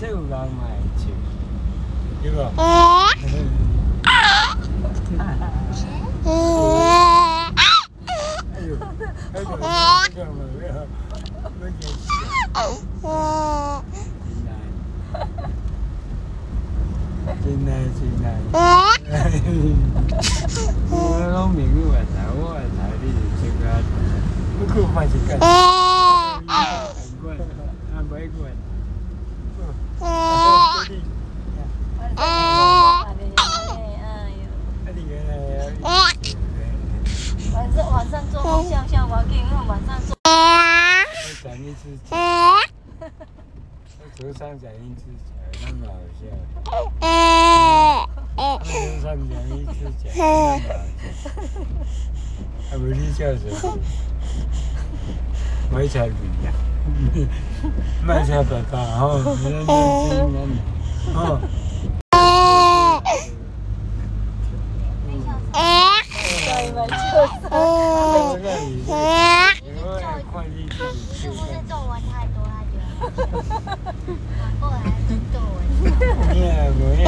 这有人买酒，对吧？ Jongen, ja. Tin này, tin này. Nó miệng như vậy, thảo, thảo đi, chừng ra. Nó cứ phải chừng ra. 晚上做梦笑笑，我给你们晚上做。讲一次讲，头上讲一次讲，那么好笑。头上讲一次讲，那么好笑。还不是叫什么？买菜饼呀，买菜爸爸哦，哦。对嘛，就是。是不是皱纹太多，他觉得反过来皱纹。你也不要。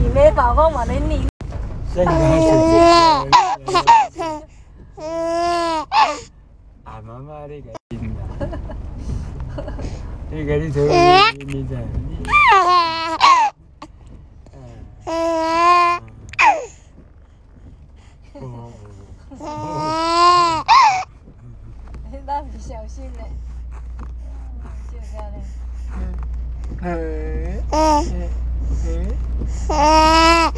家己买包我嘛咧念。啊，妈妈你个真啦，你个你做你在你。那你小心嘞，就这样嘞。嗯。Hum?